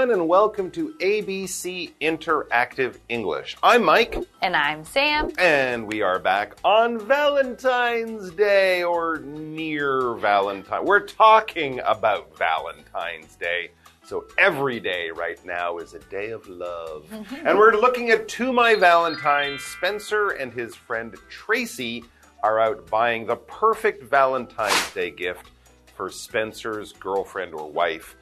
everyone, and welcome to ABC Interactive English. I'm Mike. And I'm Sam. And we are back on Valentine's Day or near Valentine. We're talking about Valentine's Day. So every day right now is a day of love. and we're looking at To My Valentine. Spencer and his friend Tracy are out buying the perfect Valentine's Day gift for Spencer's girlfriend or wife,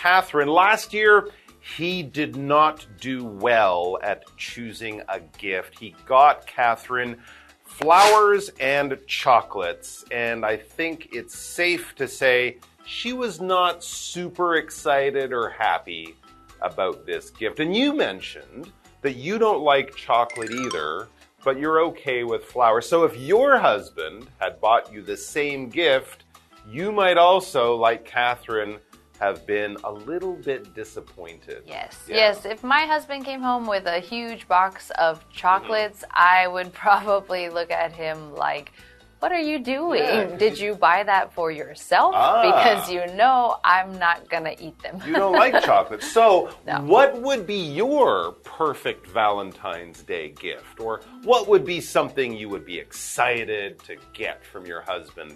Catherine. Last year, he did not do well at choosing a gift. He got Catherine flowers and chocolates, and I think it's safe to say she was not super excited or happy about this gift. And you mentioned that you don't like chocolate either, but you're okay with flowers. So if your husband had bought you the same gift, you might also, like Catherine, have been a little bit disappointed. Yes, yeah. yes. If my husband came home with a huge box of chocolates, mm -hmm. I would probably look at him like, what are you doing? Yeah. Did you buy that for yourself? Ah. Because you know I'm not going to eat them. you don't like chocolate. So, no. what would be your perfect Valentine's Day gift? Or what would be something you would be excited to get from your husband?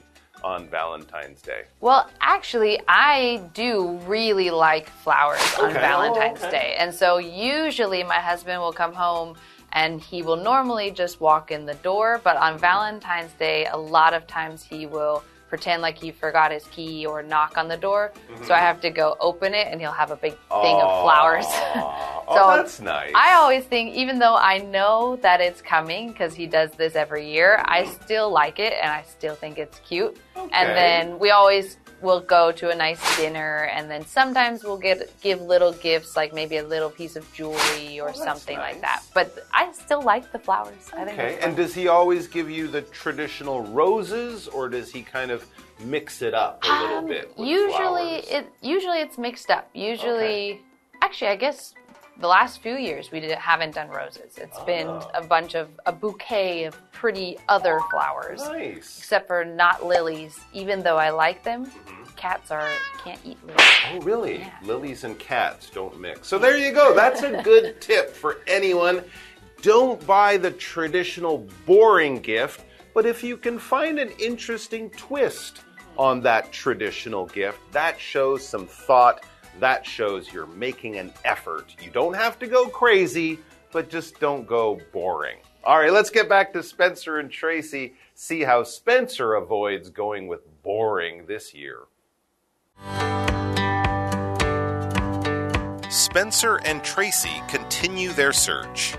On Valentine's Day? Well, actually, I do really like flowers okay. on Valentine's oh, okay. Day. And so usually my husband will come home and he will normally just walk in the door. But on Valentine's Day, a lot of times he will pretend like he forgot his key or knock on the door. Mm -hmm. So I have to go open it and he'll have a big thing of flowers. so oh, that's nice. I always think, even though I know that it's coming because he does this every year. I still like it and I still think it's cute. Okay. And then we always we'll go to a nice dinner and then sometimes we'll get give little gifts like maybe a little piece of jewelry or oh, something nice. like that but i still like the flowers okay and does he always give you the traditional roses or does he kind of mix it up a little um, bit usually flowers? it usually it's mixed up usually okay. actually i guess the last few years we did, haven't done roses. It's oh. been a bunch of a bouquet of pretty other flowers. Nice. Except for not lilies, even though I like them. Mm-hmm. Cats are can't eat lilies. Oh, really? Yeah. Lilies and cats don't mix. So there you go. That's a good tip for anyone. Don't buy the traditional boring gift, but if you can find an interesting twist on that traditional gift, that shows some thought that shows you're making an effort. You don't have to go crazy, but just don't go boring. All right, let's get back to Spencer and Tracy, see how Spencer avoids going with boring this year. Spencer and Tracy continue their search.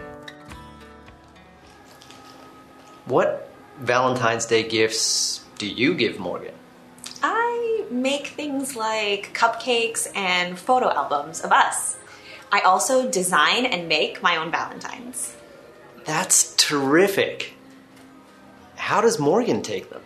What Valentine's Day gifts do you give Morgan? Make things like cupcakes and photo albums of us. I also design and make my own Valentines. That's terrific. How does Morgan take them?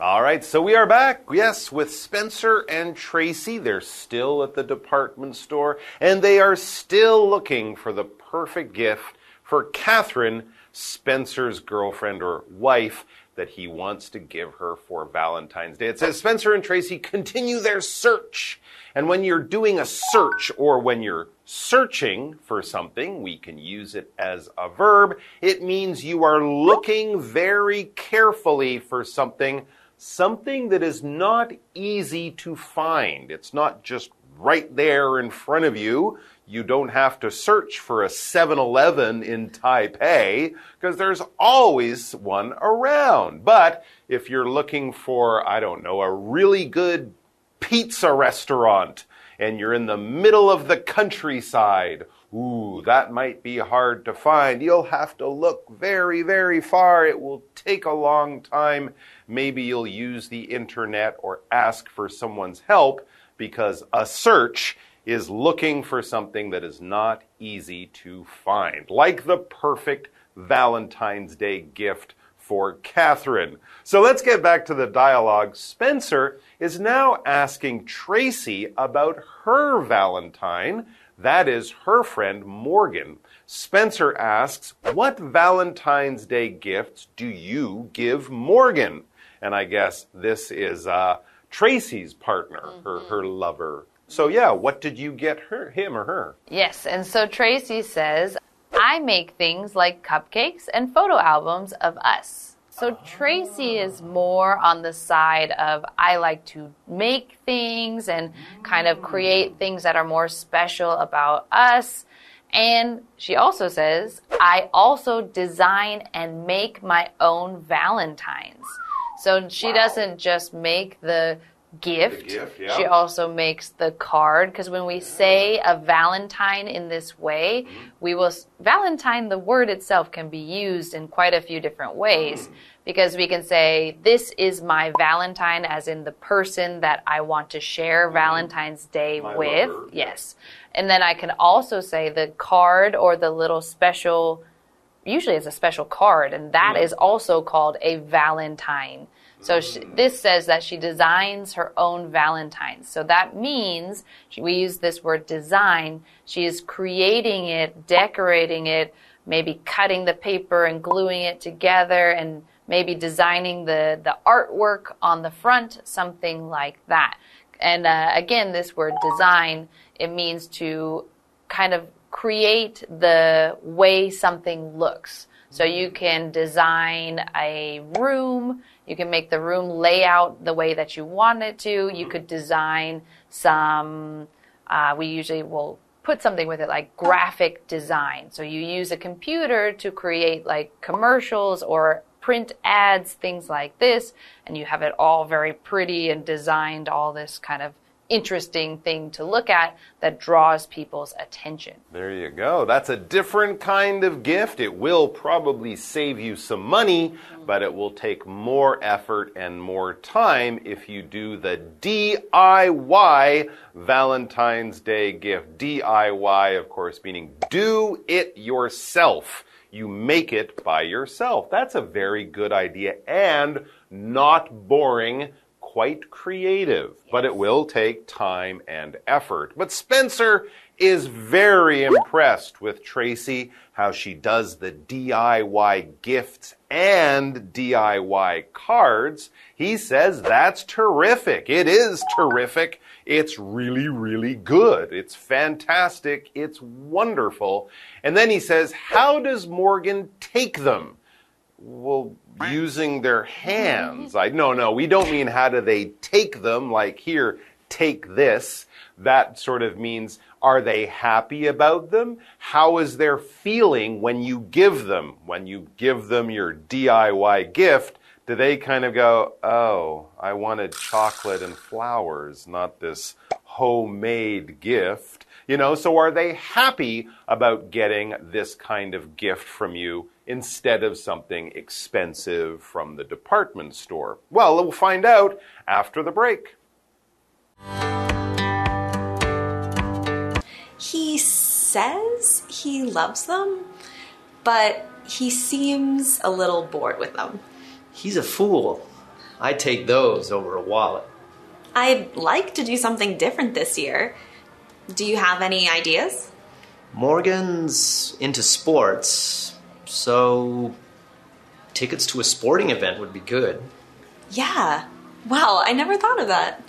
All right, so we are back, yes, with Spencer and Tracy. They're still at the department store, and they are still looking for the perfect gift for Catherine Spencer's girlfriend or wife that he wants to give her for Valentine's Day. It says Spencer and Tracy continue their search. And when you're doing a search or when you're searching for something, we can use it as a verb. It means you are looking very carefully for something, something that is not easy to find. It's not just right there in front of you you don't have to search for a 7 Eleven in Taipei because there's always one around. But if you're looking for, I don't know, a really good pizza restaurant and you're in the middle of the countryside, ooh, that might be hard to find. You'll have to look very, very far. It will take a long time. Maybe you'll use the internet or ask for someone's help because a search is looking for something that is not easy to find, like the perfect Valentine's Day gift for Catherine. So let's get back to the dialogue. Spencer is now asking Tracy about her Valentine, that is, her friend Morgan. Spencer asks, What Valentine's Day gifts do you give Morgan? And I guess this is uh, Tracy's partner, her, her lover. So, yeah, what did you get her, him or her? Yes, and so Tracy says, I make things like cupcakes and photo albums of us. So Tracy is more on the side of I like to make things and kind of create things that are more special about us. And she also says, I also design and make my own Valentines. So she doesn't just make the gift, gift, yeah. she also makes the card. Because when we say a Valentine in this way, mm-hmm. we will, Valentine, the word itself can be used in quite a few different ways. Mm. Because we can say, This is my Valentine, as in the person that I want to share mm-hmm. Valentine's Day My with. lover, Yes. And then I can also say the card or the little special usually it's a special card, and that is also called a Valentine. So she, this says that she designs her own Valentines. So that means she, we use this word design. She is creating it, decorating it, maybe cutting the paper and gluing it together, and maybe designing the the artwork on the front, something like that. And uh, again, this word design it means to kind of create the way something looks. So you can design a room, you can make the room lay out the way that you want it to. You could design some, uh, we usually will put something with it like graphic design. So you use a computer to create like commercials or print ads, things like this, and you have it all very pretty and designed, all this kind of interesting thing to look at that draws people's attention. There you go. That's a different kind of gift. It will probably save you some money, but it will take more effort and more time if you do the DIY Valentine's Day gift. DIY, of course, meaning do it yourself. You make it by yourself. That's a very good idea and not boring quite creative, but it will take time and effort. But Spencer is very impressed with Tracy, how she does the DIY gifts and DIY cards. He says that's terrific. It is terrific. It's really, really good. It's fantastic. It's wonderful. And then he says, How does Morgan take them? Well, using their hands. I no, no, we don't mean how do they take them like here, take this. That sort of means are they happy about them? How is their feeling when you give them? When you give them your DIY gift, do they kind of go, "Oh, I wanted chocolate and flowers, not this homemade gift?" You know, so are they happy about getting this kind of gift from you instead of something expensive from the department store? Well, we'll find out after the break. He says he loves them, but he seems a little bored with them. He's a fool. I take those over a wallet. I'd like to do something different this year. Do you have any ideas? Morgan's into sports, so tickets to a sporting event would be good. Yeah. Wow, I never thought of that.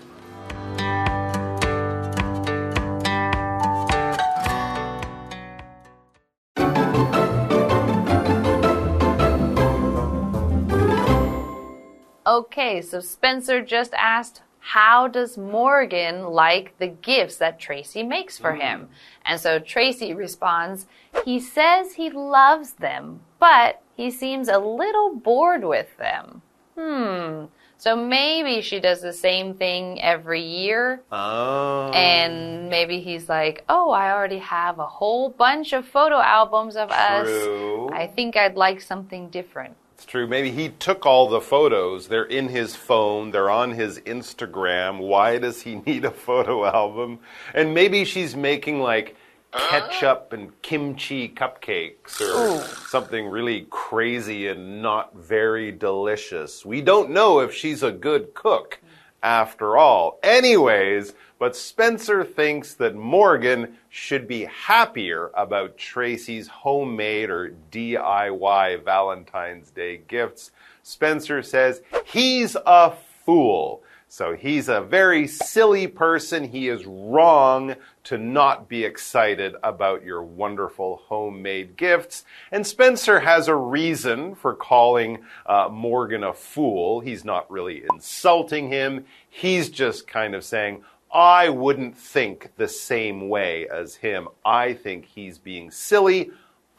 Okay, so Spencer just asked, how does Morgan like the gifts that Tracy makes for him? And so Tracy responds, he says he loves them, but he seems a little bored with them. Hmm. So maybe she does the same thing every year. Oh. And maybe he's like, oh, I already have a whole bunch of photo albums of True. us. I think I'd like something different. It's true. Maybe he took all the photos. They're in his phone. They're on his Instagram. Why does he need a photo album? And maybe she's making like ketchup and kimchi cupcakes or something really crazy and not very delicious. We don't know if she's a good cook. After all. Anyways, but Spencer thinks that Morgan should be happier about Tracy's homemade or DIY Valentine's Day gifts. Spencer says he's a fool. So he's a very silly person. He is wrong to not be excited about your wonderful homemade gifts. And Spencer has a reason for calling uh, Morgan a fool. He's not really insulting him. He's just kind of saying, I wouldn't think the same way as him. I think he's being silly.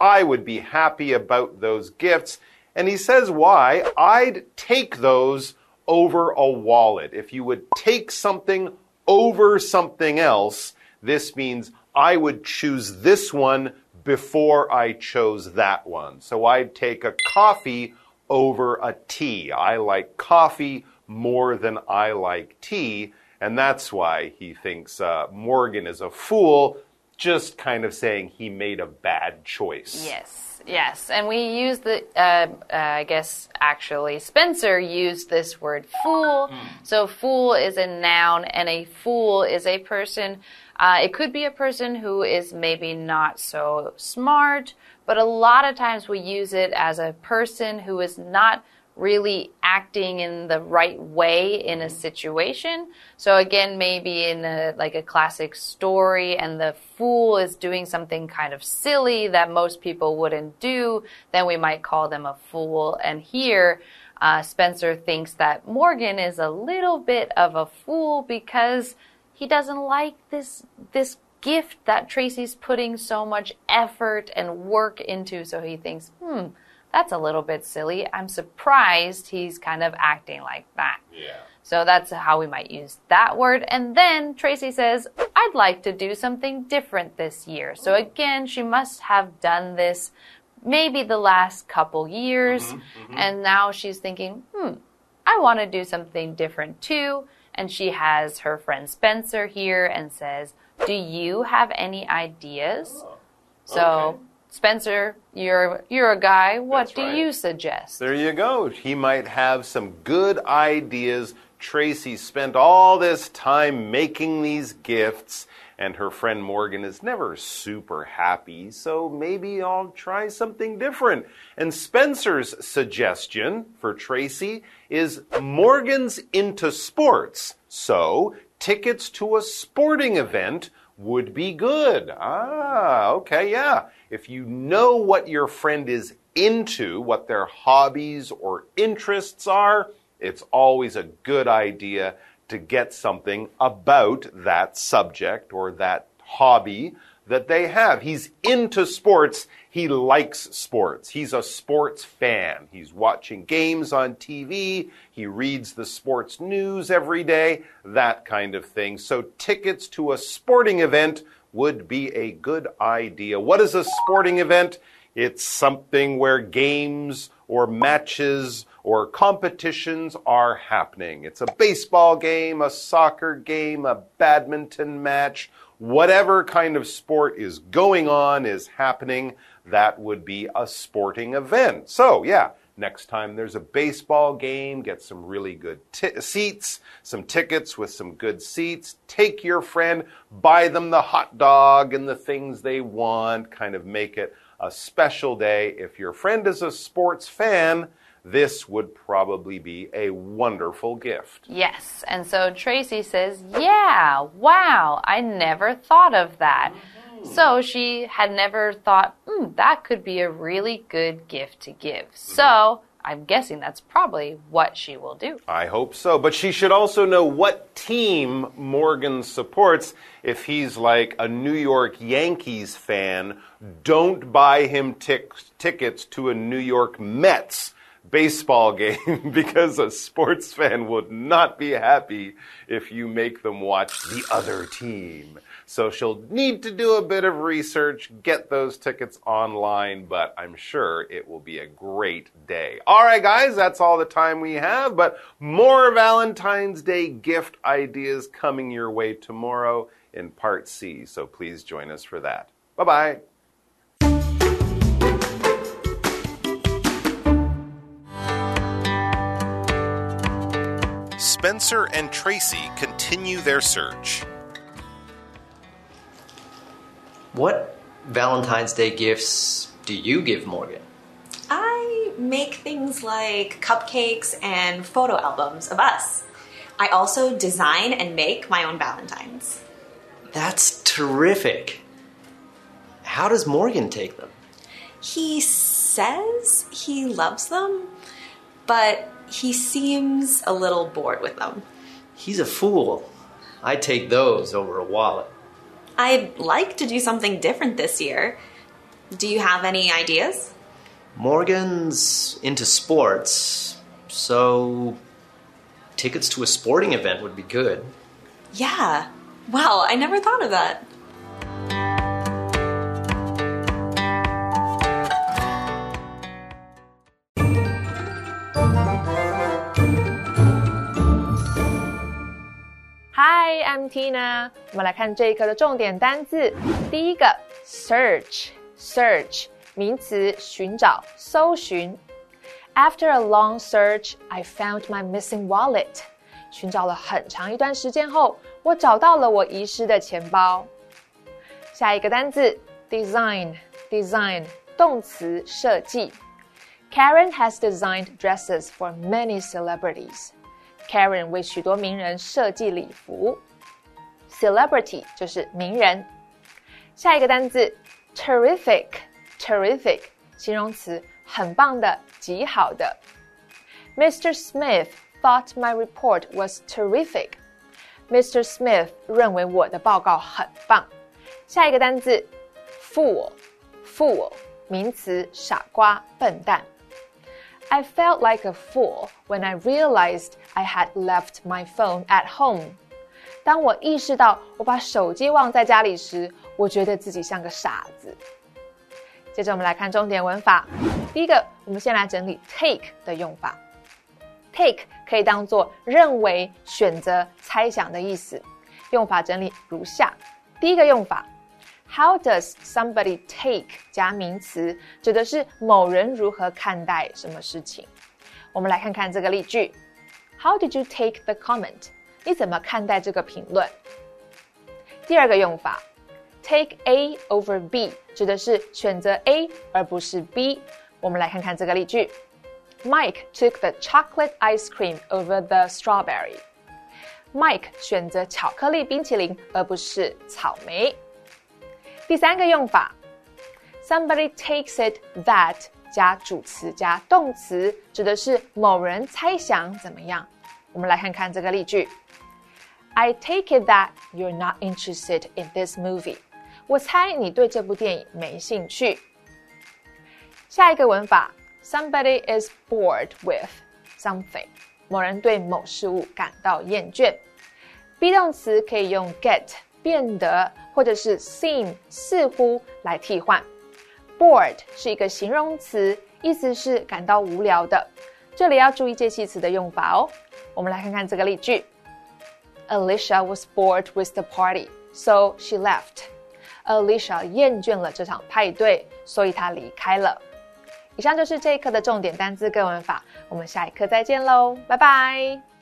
I would be happy about those gifts. And he says why. I'd take those over a wallet. If you would take something over something else, this means I would choose this one before I chose that one. So I'd take a coffee over a tea. I like coffee more than I like tea, and that's why he thinks uh, Morgan is a fool, just kind of saying he made a bad choice. Yes. Yes, and we use the, uh, uh, I guess actually, Spencer used this word fool. Mm. So, fool is a noun, and a fool is a person. Uh, it could be a person who is maybe not so smart, but a lot of times we use it as a person who is not really acting in the right way in a situation. So again, maybe in a, like a classic story and the fool is doing something kind of silly that most people wouldn't do, then we might call them a fool. And here, uh, Spencer thinks that Morgan is a little bit of a fool because he doesn't like this, this gift that Tracy's putting so much effort and work into. So he thinks, hmm, that's a little bit silly. I'm surprised he's kind of acting like that. Yeah. So that's how we might use that word. And then Tracy says, I'd like to do something different this year. So again, she must have done this maybe the last couple years. Mm -hmm, mm -hmm. And now she's thinking, hmm, I want to do something different too. And she has her friend Spencer here and says, Do you have any ideas? Oh, okay. So Spencer, you're you're a guy. What That's do right. you suggest? There you go. He might have some good ideas. Tracy spent all this time making these gifts, and her friend Morgan is never super happy, so maybe I'll try something different. And Spencer's suggestion for Tracy is Morgan's into sports, so tickets to a sporting event would be good. Ah, okay, yeah. If you know what your friend is into, what their hobbies or interests are, it's always a good idea to get something about that subject or that hobby that they have. He's into sports. He likes sports. He's a sports fan. He's watching games on TV. He reads the sports news every day, that kind of thing. So, tickets to a sporting event would be a good idea. What is a sporting event? It's something where games or matches or competitions are happening. It's a baseball game, a soccer game, a badminton match, whatever kind of sport is going on, is happening, that would be a sporting event. So, yeah, Next time there's a baseball game, get some really good seats, some tickets with some good seats. Take your friend, buy them the hot dog and the things they want, kind of make it a special day. If your friend is a sports fan, this would probably be a wonderful gift. Yes. And so Tracy says, Yeah, wow, I never thought of that. Mm -hmm. So she had never thought, mm, that could be a really good gift to give. Mm -hmm. So I'm guessing that's probably what she will do. I hope so. But she should also know what team Morgan supports. If he's like a New York Yankees fan, don't buy him tickets to a New York Mets baseball game because a sports fan would not be happy if you make them watch the other team. So she'll need to do a bit of research, get those tickets online, but I'm sure it will be a great day. All right, guys, that's all the time we have, but more Valentine's Day gift ideas coming your way tomorrow in part C. So please join us for that. Bye bye. Spencer and Tracy continue their search. What Valentine's Day gifts do you give Morgan? I make things like cupcakes and photo albums of us. I also design and make my own Valentines. That's terrific. How does Morgan take them? He says he loves them, but he seems a little bored with them. He's a fool. I take those over a wallet. I'd like to do something different this year. Do you have any ideas? Morgan's into sports, so tickets to a sporting event would be good. Yeah. Wow, I never thought of that. Hi, I'm Tina。我们来看这一课的重点单字。第一个，search，search，名词，寻找、搜寻。After a long search, I found my missing wallet. 寻找了很长一段时间后，我找到了我遗失的钱包。下一个单字，design，design，动词，设计。Karen has designed dresses for many celebrities. Karen 为许多名人设计礼服。Celebrity 就是名人。下一个单词，terrific，terrific，形容词，很棒的，极好的。Mr. Smith thought my report was terrific. Mr. Smith 认为我的报告很棒。下一个单词，fool，fool，名词，傻瓜，笨蛋。 I felt like a fool when I realized I had left my phone at home. 当我意识到我把手机忘在家里时，我觉得自己像个傻子。接着我们来看重点文法。第一个，我们先来整理 take 的用法。take 可以当做认为、选择、猜想的意思。用法整理如下：第一个用法 ，How does somebody take 加名词，指的是某人如何看待什么事情。我们来看看这个例句：How did you take the comment？你怎么看待这个评论？第二个用法，take A over B，指的是选择 A 而不是 B。我们来看看这个例句：Mike took the chocolate ice cream over the strawberry。Mike 选择巧克力冰淇淋而不是草莓。 第三个用法，somebody takes it that 加主词加动词，指的是某人猜想怎么样。我们来看看这个例句：I take it that you're not interested in this movie。我猜你对这部电影没兴趣。下一个文法，somebody is bored with something。某人对某事物感到厌倦。be 动词可以用 get 变得，或者是 seem 似乎来替换。bored 是一个形容词，意思是感到无聊的。这里要注意介系词的用法哦。我们来看看这个例句：Alicia was bored with the party, so she left. Alicia 厌倦了这场派对，所以她离开了。以上就是这一课的重点单词跟文法，我们下一课再见喽，拜拜。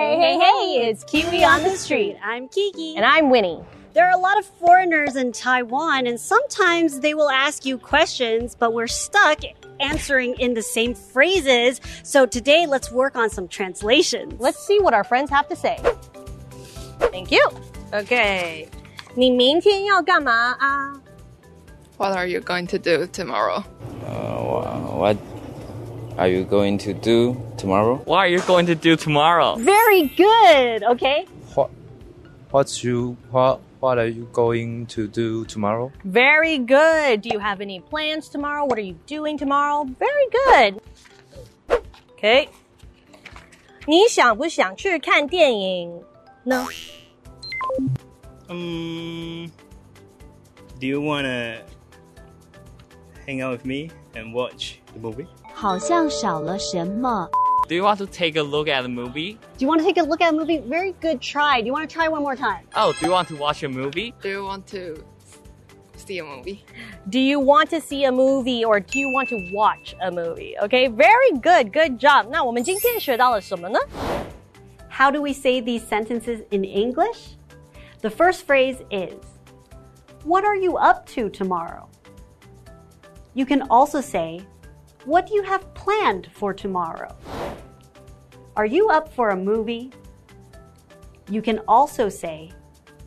Hey, hey, hey, it's Kiwi on the street. I'm Kiki. And I'm Winnie. There are a lot of foreigners in Taiwan, and sometimes they will ask you questions, but we're stuck answering in the same phrases. So today, let's work on some translations. Let's see what our friends have to say. Thank you. Okay. 你明天要干嘛啊？ What are you going to do tomorrow? Uh, what are you going to do tomorrow? What are you going to do tomorrow? Very good. Okay. What what's you what what are you going to do tomorrow? Very good. Do you have any plans tomorrow? What are you doing tomorrow? Very good. Okay. 你想不想去看电影呢？ Um, do you wanna hang out with me and watch the movie? 好像少了什么。 Do you want to take a look at the movie? Do you want to take a look at a movie? Very good try. Do you want to try one more time? Oh, do you want to watch a movie? Do you want to see a movie. Do you want to see a movie or do you want to watch a movie? Okay, very good, good job. 那我们今天学到了什么呢？ How do we say these sentences in English? The first phrase is What are you up to tomorrow? You can also say, what do you have planned for tomorrow? Are you up for a movie? You can also say,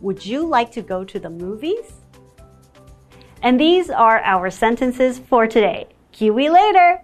Would you like to go to the movies? And these are our sentences for today. Kiwi later!